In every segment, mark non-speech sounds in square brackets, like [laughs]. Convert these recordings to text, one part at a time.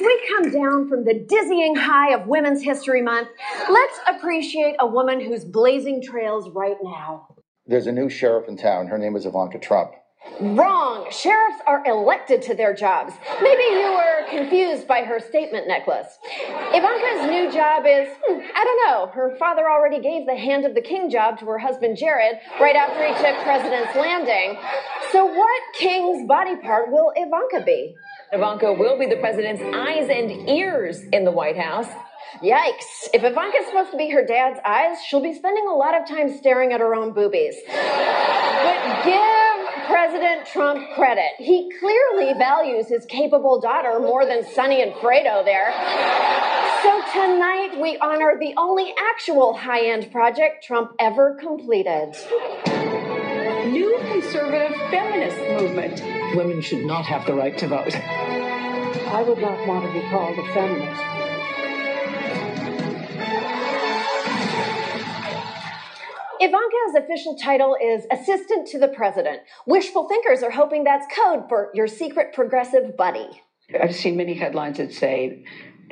As we come down from the dizzying high of Women's History Month, let's appreciate a woman who's blazing trails right now. There's a new sheriff in town. Her name is Ivanka Trump. Wrong. Sheriffs are elected to their jobs. Maybe you were confused by her statement necklace. Ivanka's new job is, hmm, I don't know. Her father already gave the hand of the king job to her husband Jared right after he took President's Landing. So, what king's body part will Ivanka be? Ivanka will be the president's eyes and ears in the White House. Yikes. If Ivanka's supposed to be her dad's eyes, she'll be spending a lot of time staring at her own boobies. But give President Trump credit. He clearly values his capable daughter more than Sonny and Fredo there. So tonight we honor the only actual high end project Trump ever completed. New conservative feminist movement. Women should not have the right to vote. I would not want to be called a feminist. Ivanka's official title is Assistant to the President. Wishful thinkers are hoping that's code for your secret progressive buddy. I've seen many headlines that say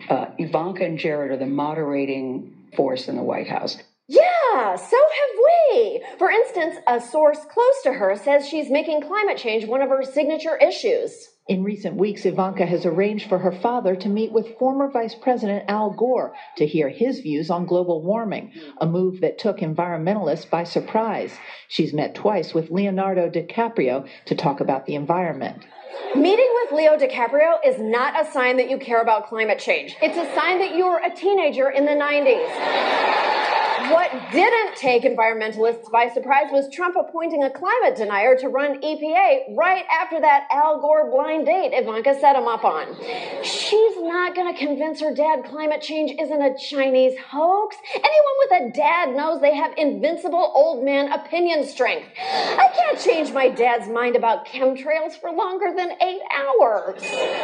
uh, Ivanka and Jared are the moderating force in the White House. Yeah, so have we. For instance, a source close to her says she's making climate change one of her signature issues. In recent weeks, Ivanka has arranged for her father to meet with former Vice President Al Gore to hear his views on global warming, a move that took environmentalists by surprise. She's met twice with Leonardo DiCaprio to talk about the environment. Meeting with Leo DiCaprio is not a sign that you care about climate change. It's a sign that you were a teenager in the 90s. What didn't take environmentalists by surprise was Trump appointing a climate denier to run EPA right after that Al Gore blind date Ivanka set him up on. She's not going to convince her dad climate change isn't a Chinese hoax. Anyone with a dad knows they have invincible old man opinion strength. I can't change my dad's mind about chemtrails for longer than eight hours.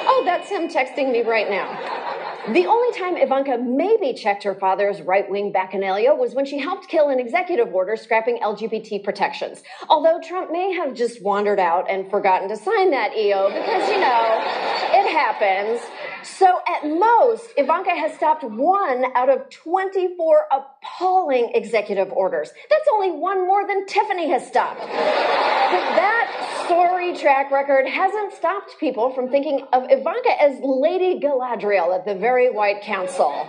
Oh, that's him texting me right now. The only time Ivanka maybe checked her father's right wing bacchanalia was when she helped kill an executive order scrapping LGBT protections. Although Trump may have just wandered out and forgotten to sign that EO because, you know, it happens. So at most, Ivanka has stopped one out of 24 appalling executive orders. That's only one more than Tiffany has stopped. But that sorry track record hasn't stopped people from thinking of Ivanka as Lady Galadriel at the very White Council.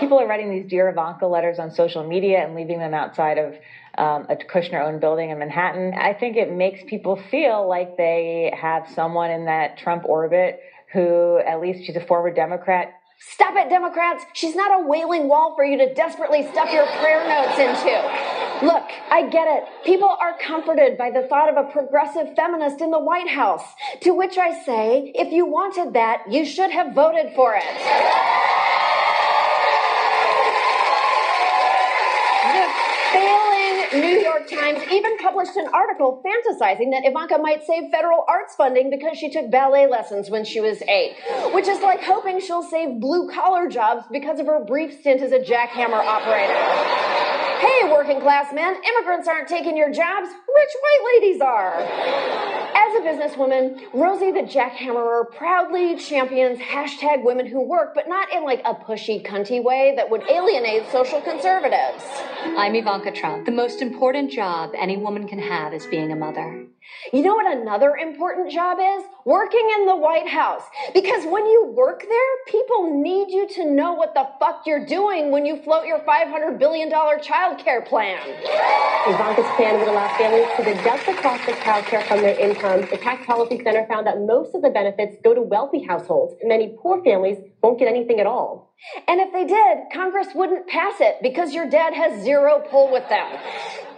People are writing these Dear Ivanka letters on social media and leaving them outside of um, a Kushner owned building in Manhattan. I think it makes people feel like they have someone in that Trump orbit who, at least she's a former Democrat. Stop it, Democrats! She's not a wailing wall for you to desperately stuff your prayer notes into. Look, I get it. People are comforted by the thought of a progressive feminist in the White House. To which I say, if you wanted that, you should have voted for it. The failing New York Times even published an article fantasizing that Ivanka might save federal arts funding because she took ballet lessons when she was eight, which is like hoping she'll save blue collar jobs because of her brief stint as a jackhammer operator. Hey, working class men, immigrants aren't taking your jobs, rich white ladies are. As a businesswoman, Rosie the Jackhammerer proudly champions hashtag women who work, but not in like a pushy, cunty way that would alienate social conservatives. I'm Ivanka Trump. The most important job any woman can have is being a mother. You know what another important job is? Working in the White House. Because when you work there, people need you to know what the fuck you're doing when you float your $500 billion child care plan. Ivanka's plan would allow families to deduct the cost of child care from their income. The Tax Policy Center found that most of the benefits go to wealthy households. Many poor families won't get anything at all. And if they did, Congress wouldn't pass it because your dad has zero pull with them.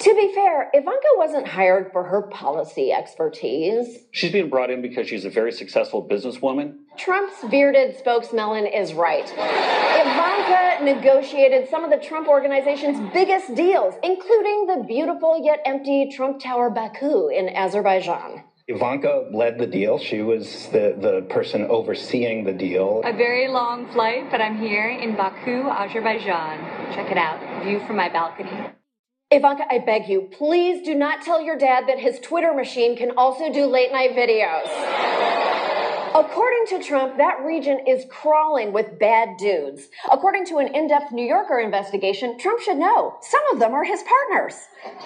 To be fair, Ivanka wasn't hired for her policy expertise. She's being brought in because she's a very successful businesswoman. Trump's bearded spokesmelon is right. Ivanka negotiated some of the Trump organization's biggest deals, including the beautiful yet empty Trump Tower Baku in Azerbaijan. Ivanka led the deal. She was the, the person overseeing the deal. A very long flight, but I'm here in Baku, Azerbaijan. Check it out. View from my balcony. Ivanka, I beg you, please do not tell your dad that his Twitter machine can also do late night videos. According to Trump, that region is crawling with bad dudes. According to an in depth New Yorker investigation, Trump should know some of them are his partners.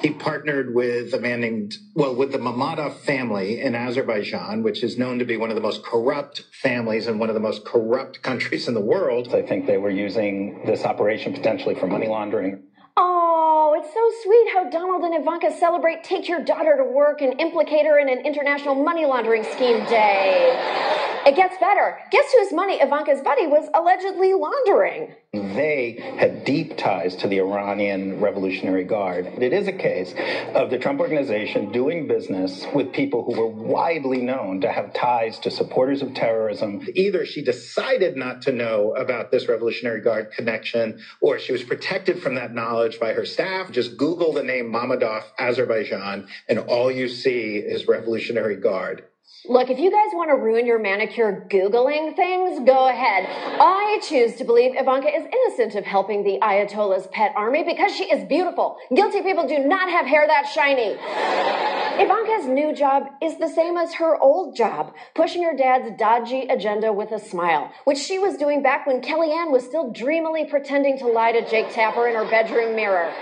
He partnered with a man named, well, with the Mammadov family in Azerbaijan, which is known to be one of the most corrupt families and one of the most corrupt [laughs] countries in the world. I think they were using this operation potentially for money laundering. Oh, it's so sweet how Donald and Ivanka celebrate Take Your Daughter to Work and implicate her in an international money laundering scheme day. It gets better. Guess whose money Ivanka's buddy was allegedly laundering? They had deep ties to the Iranian Revolutionary Guard. It is a case of the Trump organization doing business with people who were widely known to have ties to supporters of terrorism. Either she decided not to know about this Revolutionary Guard connection, or she was protected from that knowledge by her staff. Just Google the name Mammadov, Azerbaijan, and all you see is Revolutionary Guard. Look, if you guys want to ruin your manicure Googling things, go ahead. I choose to believe Ivanka is innocent of helping the Ayatollah's pet army because she is beautiful. Guilty people do not have hair that shiny. [laughs] Ivanka's new job is the same as her old job, pushing her dad's dodgy agenda with a smile, which she was doing back when Kellyanne was still dreamily pretending to lie to Jake Tapper in her bedroom mirror.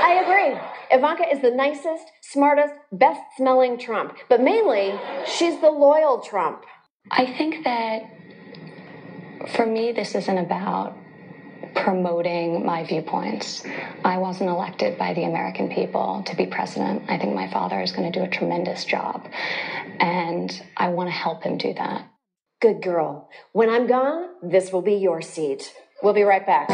I agree. Ivanka is the nicest, smartest, best smelling Trump, but mainly, she's the loyal Trump. I think that for me, this isn't about promoting my viewpoints. I wasn't elected by the American people to be president. I think my father is going to do a tremendous job, and I want to help him do that. Good girl. When I'm gone, this will be your seat. We'll be right back.